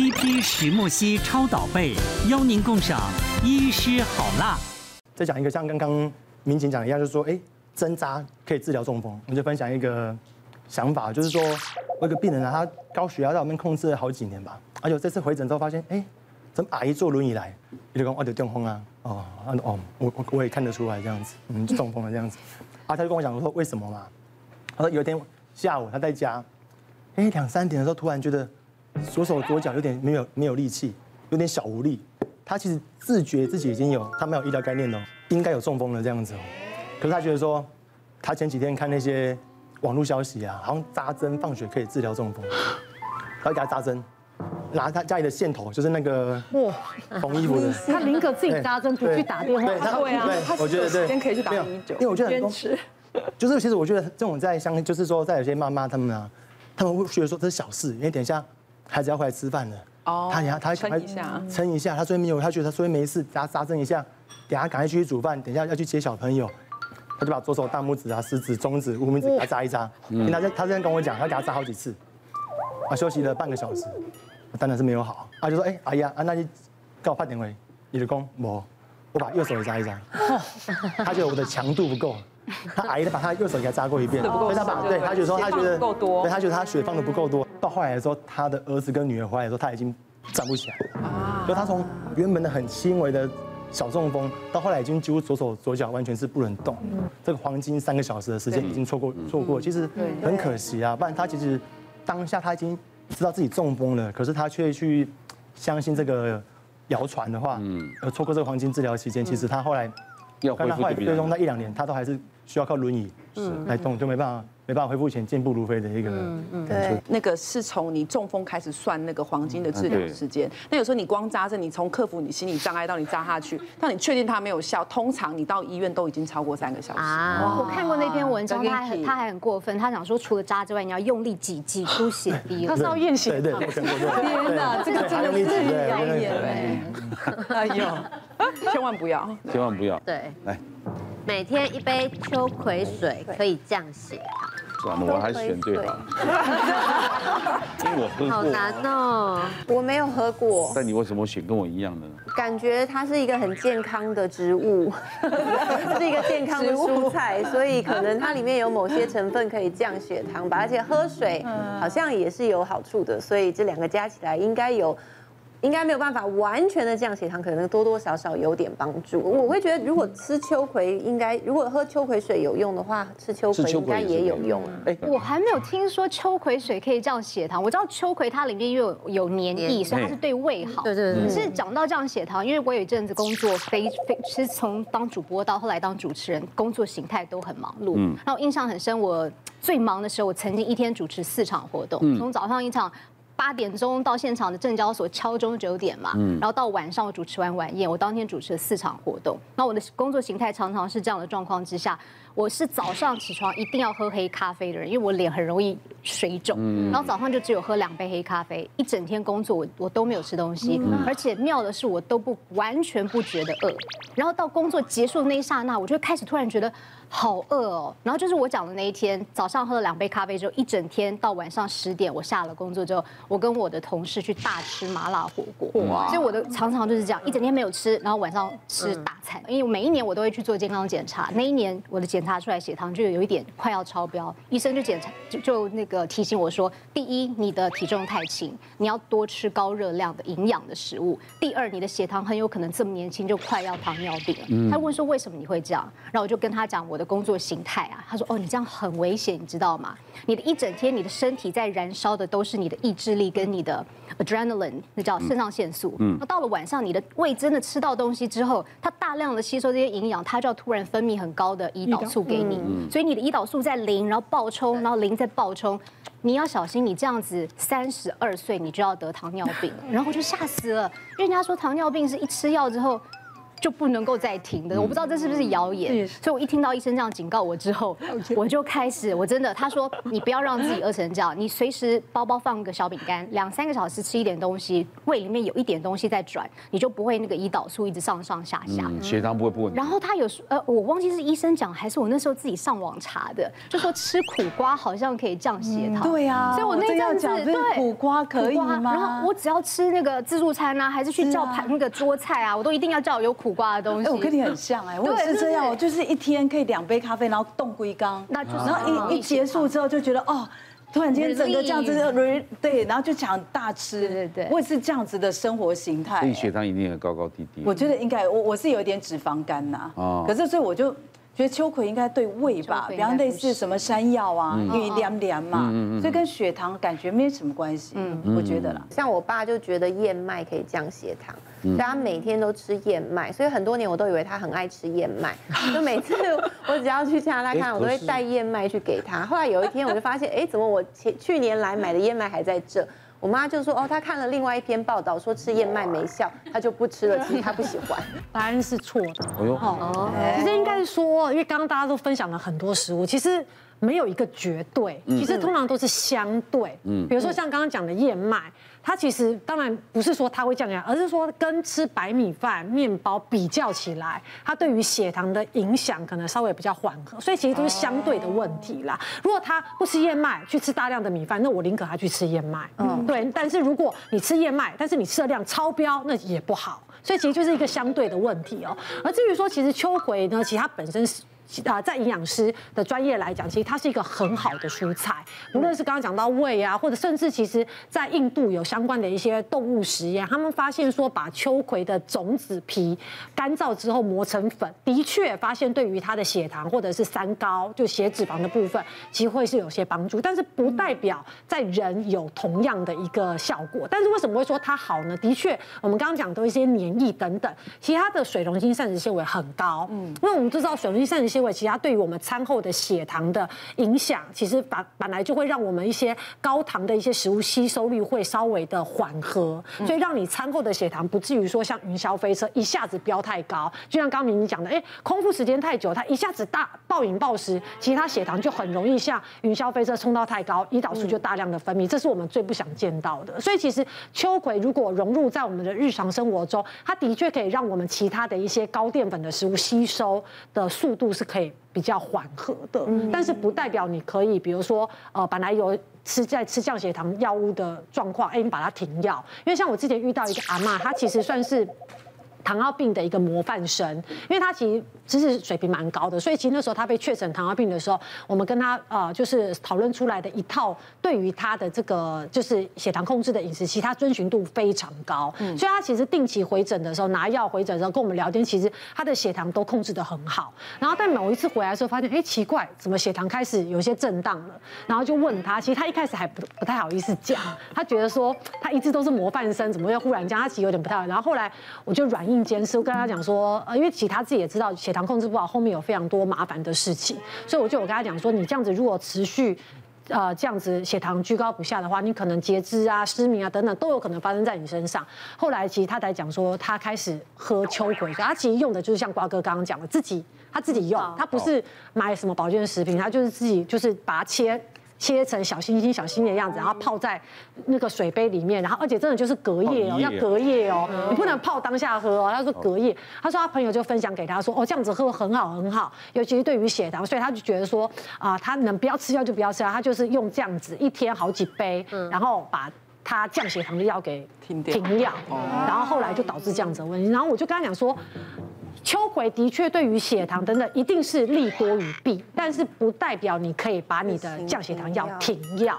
TP 石墨烯超导被，邀您共赏医师好辣。再讲一个像刚刚民警讲的一样，就是说，哎，针扎可以治疗中风。我们就分享一个想法，就是说，我有个病人啊，他高血压在我们控制了好几年吧，而且这次回诊之后发现，哎，怎么阿姨坐轮椅来？你就讲我得中风啊，哦，哦，我我我也看得出来这样子，嗯，中风了这样子。啊，他就跟我讲我说，为什么嘛？他说有一天下午他在家，哎，两三点的时候突然觉得左手左脚有点没有没有力气，有点小无力。他其实自觉自己已经有，他没有医疗概念哦，应该有中风了这样子哦。可是他觉得说，他前几天看那些网络消息啊，好像扎针放血可以治疗中风，他给他扎针，拿他家里的线头，就是那个哇缝衣服的，他宁可自己扎针，不去打电话。对，对啊，我觉得对，先可以去打119，因为我觉得很多，就是其实我觉得这种在相，就是说在有些妈妈他们啊，他们会觉得说这是小事，因为等一下孩子要回来吃饭了。哦，他等下他撑一下，撑一下，他说没有，他觉得他说没事，给他扎针一下，等下赶快去煮饭，等下要去接小朋友，他就把左手大拇指啊、食指、中指、无名指给他扎一扎。嗯，他在他这样跟我讲，他给他扎好几次，啊，休息了半个小时，当然是没有好，他就说，哎，阿姨啊，那你给我发点回，你的功，我我把右手也扎一扎，他觉得我的强度不够。他阿姨把他右手给他扎过一遍，所以他把对他觉得说他觉得够多，对他觉得他血放的不够多。到后来的时候，他的儿子跟女儿回来的时候，他已经站不起来了啊。就他从原本的很轻微的小中风，到后来已经几乎左手左脚完全是不能动。这个黄金三个小时的时间已经错过错过，其实很可惜啊。不然他其实当下他已经知道自己中风了，可是他却去相信这个谣传的话，而错过这个黄金治疗期间，其实他后来跟他后来最终那一两年，他都还是。需要靠轮椅来动，就没办法，没办法恢复以前健步如飞的一个。嗯嗯。对，那个是从你中风开始算那个黄金的治疗时间。那有时候你光扎针，你从克服你心理障碍到你扎下去，到你确定它没有效，通常你到医院都已经超过三个小时。啊。我看过那篇文章，他还很他还很过分，他想说除了扎之外，你要用力挤挤出血滴。他是要验血。对对对。天哪，这个真的是谣言哎。哎呦，千万不要，千万不要。对。来。每天一杯秋葵水可以降血糖。算了，我还是选最好。因为我喝过。好难哦，我没有喝过。但你为什么选跟我一样呢？感觉它是一个很健康的植物，是一个健康的蔬菜，所以可能它里面有某些成分可以降血糖吧。而且喝水好像也是有好处的，所以这两个加起来应该有。应该没有办法完全的降血糖，可能多多少少有点帮助。我会觉得，如果吃秋葵，应该如果喝秋葵水有用的话，吃秋葵应该也有用啊。哎，我还没有听说秋葵水可以降血糖。我知道秋葵它里面又有有黏液，所以它是对胃好。对对对。可是讲到降血糖，因为我有一阵子工作非非，其实从当主播到后来当主持人，工作形态都很忙碌。嗯。然后印象很深，我最忙的时候，我曾经一天主持四场活动，从早上一场。八点钟到现场的证交所敲钟九点嘛，然后到晚上我主持完晚宴，我当天主持了四场活动。那我的工作形态常常是这样的状况之下，我是早上起床一定要喝黑咖啡的人，因为我脸很容易水肿，然后早上就只有喝两杯黑咖啡，一整天工作我我都没有吃东西，而且妙的是我都不完全不觉得饿，然后到工作结束的那一刹那，我就开始突然觉得。好饿哦，然后就是我讲的那一天，早上喝了两杯咖啡之后，一整天到晚上十点，我下了工作之后，我跟我的同事去大吃麻辣火锅。哇！所以我的常常就是这样，一整天没有吃，然后晚上吃大餐。因为每一年我都会去做健康检查，那一年我的检查出来血糖就有一点快要超标，医生就检查就就那个提醒我说，第一，你的体重太轻，你要多吃高热量的营养的食物；第二，你的血糖很有可能这么年轻就快要糖尿病了。他问说为什么你会这样，然后我就跟他讲我的工作形态啊，他说哦，你这样很危险，你知道吗？你的一整天，你的身体在燃烧的都是你的意志力跟你的 adrenaline，那叫肾上腺素。嗯，那到了晚上，你的胃真的吃到东西之后，它大量的吸收这些营养，它就要突然分泌很高的胰岛素给你，所以你的胰岛素在零，然后暴冲，然后零再暴冲，你要小心，你这样子三十二岁你就要得糖尿病，然后我就吓死了，因为人家说糖尿病是一吃药之后。就不能够再停的。我不知道这是不是谣言，所以我一听到医生这样警告我之后，我就开始，我真的，他说你不要让自己饿成这样，你随时包包放个小饼干，两三个小时吃一点东西，胃里面有一点东西在转，你就不会那个胰岛素一直上上下下，血糖不会不稳。然后他有呃，我忘记是医生讲还是我那时候自己上网查的，就说吃苦瓜好像可以降血糖。对呀，所以我那阵子对苦瓜可以吗？然后我只要吃那个自助餐啊，还是去叫盘那个桌菜啊，我都一定要叫有苦瓜的东西。哎，我跟你很像哎，我也是这样，我就是一天可以两杯咖啡，然后冻龟缸，那就是然后一一结束之后就觉得哦，突然间整个这样子，对，然后就想大吃，对对对，我也是这样子的生活形态。所以血糖一定很高高低低。我觉得应该，我我是有一点脂肪肝呐，可是所以我就。觉得秋葵应该对胃吧，比方类似什么山药啊，因为凉凉嘛，所以跟血糖感觉没什么关系。嗯，我觉得啦。像我爸就觉得燕麦可以降血糖，所以他每天都吃燕麦，所以很多年我都以为他很爱吃燕麦，就每次我只要去加拿大看，我都会带燕麦去给他。后来有一天我就发现，哎，怎么我前去年来买的燕麦还在这？我妈就说：“哦，她看了另外一篇报道，说吃燕麦没效，她就不吃了。其实她不喜欢。”答案是错的。哦，其实应该是说，因为刚刚大家都分享了很多食物，其实没有一个绝对，其实通常都是相对。嗯，比如说像刚刚讲的燕麦。它其实当然不是说它会降血压，而是说跟吃白米饭、面包比较起来，它对于血糖的影响可能稍微比较缓和，所以其实都是相对的问题啦。如果他不吃燕麦，去吃大量的米饭，那我宁可他去吃燕麦。嗯，对。但是如果你吃燕麦，但是你吃的量超标，那也不好。所以其实就是一个相对的问题哦。而至于说，其实秋葵呢，其实它本身是。啊，在营养师的专业来讲，其实它是一个很好的蔬菜。无论是刚刚讲到胃啊，或者甚至其实，在印度有相关的一些动物实验，他们发现说，把秋葵的种子皮干燥之后磨成粉，的确发现对于它的血糖或者是三高，就血脂肪的部分，其实会是有些帮助。但是不代表在人有同样的一个效果。但是为什么会说它好呢？的确，我们刚刚讲的一些黏液等等，其他的水溶性膳食纤维很高。嗯，因为我们都知道水溶性膳食纤维。因为其他对于我们餐后的血糖的影响，其实本本来就会让我们一些高糖的一些食物吸收率会稍微的缓和，所以让你餐后的血糖不至于说像云霄飞车一下子飙太高。就像刚刚明明讲的，哎，空腹时间太久，它一下子大暴饮暴食，其实它血糖就很容易像云霄飞车冲到太高，胰岛素就大量的分泌，这是我们最不想见到的。所以其实秋葵如果融入在我们的日常生活中，它的确可以让我们其他的一些高淀粉的食物吸收的速度是可以比较缓和的，但是不代表你可以，比如说，呃，本来有吃在吃降血糖药物的状况，哎，你把它停药，因为像我之前遇到一个阿妈，她其实算是糖尿病的一个模范生，因为他其实。知识水平蛮高的，所以其实那时候他被确诊糖尿病的时候，我们跟他呃就是讨论出来的一套对于他的这个就是血糖控制的饮食，其实他遵循度非常高，嗯，所以他其实定期回诊的时候拿药回诊的时候跟我们聊天，其实他的血糖都控制得很好。然后在某一次回来的时候，发现哎奇怪，怎么血糖开始有些震荡了？然后就问他，其实他一开始还不不太好意思讲，他觉得说他一直都是模范生，怎么又忽然间他其实有点不太好。然后后来我就软硬兼施，我跟他讲说，呃，因为其实他自己也知道血糖。控制不好，后面有非常多麻烦的事情，所以我就有跟他讲说，你这样子如果持续，呃，这样子血糖居高不下的话，你可能截肢啊、失明啊等等都有可能发生在你身上。后来其实他才讲说，他开始喝秋葵，他其实用的就是像瓜哥刚刚讲的，自己他自己用，他不是买什么保健食品，他就是自己就是把它切。切成小星星、小星星的样子，然后泡在那个水杯里面，然后而且真的就是隔夜哦，要隔夜哦，你不能泡当下喝哦。他说隔夜，他说他朋友就分享给他说，哦，这样子喝很好很好，尤其是对于血糖，所以他就觉得说啊，他能不要吃药就不要吃药，他就是用这样子一天好几杯，然后把他降血糖的药给停掉，然后后来就导致这样子的问题。然后我就跟他讲说。秋葵的确对于血糖等等一定是利多于弊，但是不代表你可以把你的降血糖药停药。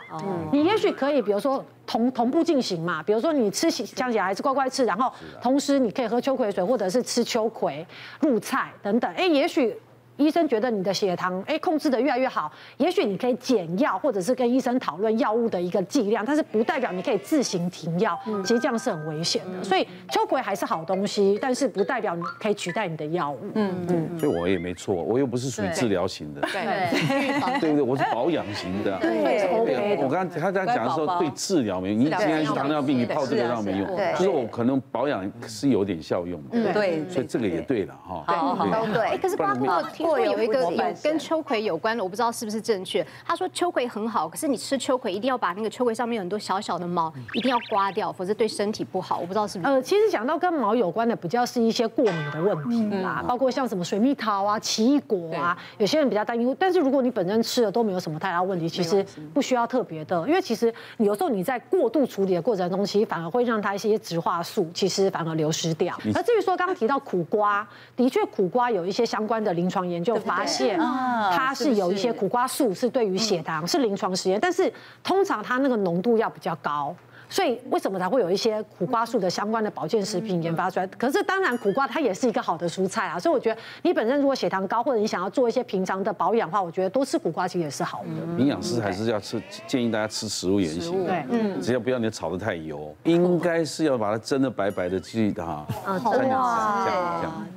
你也许可以，比如说同同步进行嘛，比如说你吃降血糖还是乖乖吃，然后同时你可以喝秋葵水，或者是吃秋葵入菜等等。哎，也许医生觉得你的血糖哎控制的越来越好，也许你可以减药，或者是跟医生讨论药物的一个剂量，但是不代表你可以自行停药，其实这样是很危险的。所以秋葵还是好东西，但是不代表你可以取代你的药物。嗯嗯，所以我也没错，我又不是属于治疗型的，对。对对，我是保养型的。对，我刚刚他这样讲的时候，对治疗没用，你既然是糖尿病，你泡这个药没用，就是我可能保养是有点效用的。对，所以这个也对了哈。好好都对。可是瓜哥听说有一个有跟秋葵有关的，我不知道是不是正确。他说秋葵很好，可是你吃秋葵一定要把那个秋葵上面有很多小小的毛一定要刮掉，否则对身体不好。我不知道是不是。呃，其实讲到跟毛有关的，比较是一些过敏的问题啦，包括像什么水蜜桃啊、奇异果啊，有些人比较担忧。但是如果你本身吃的都没有什么太大问题，其实不需要特别的，因为其实有时候你在过度处理的过程中，其实反而会让它一些植化素其实反而流失掉。而至于说刚刚提到苦瓜，的确苦瓜有一些相关的临床研究发现，它是有一些苦瓜素是对于血糖是临床实验，但是通常它那个浓度要比较高。所以为什么才会有一些苦瓜素的相关的保健食品研发出来？可是当然苦瓜它也是一个好的蔬菜啊，所以我觉得你本身如果血糖高，或者你想要做一些平常的保养的话，我觉得多吃苦瓜其实也是好的。营养师还是要吃，建议大家吃食物原型，对，嗯，只要不要你炒的太油，应该是要把它蒸的白白的，记得哈，啊，这样这样。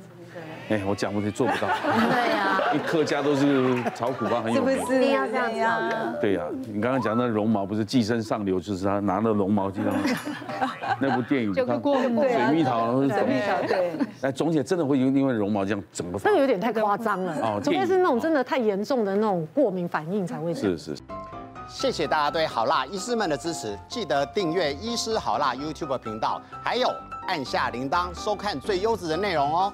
哎，我讲不题做不到。对呀，因为客家都是炒苦瓜很有名。是不是？一定要这样子。对呀，你刚刚讲那绒毛不是寄生上流，就是他拿那绒毛就这样。那部电影就过，水蜜桃是怎么？对。哎，总姐真的会因因为绒毛这样整个。这个有点太夸张了。哦。除非是那种真的太严重的那种过敏反应才会。是是。谢谢大家对好辣医师们的支持，记得订阅医师好辣 YouTube 频道，还有按下铃铛收看最优质的内容哦。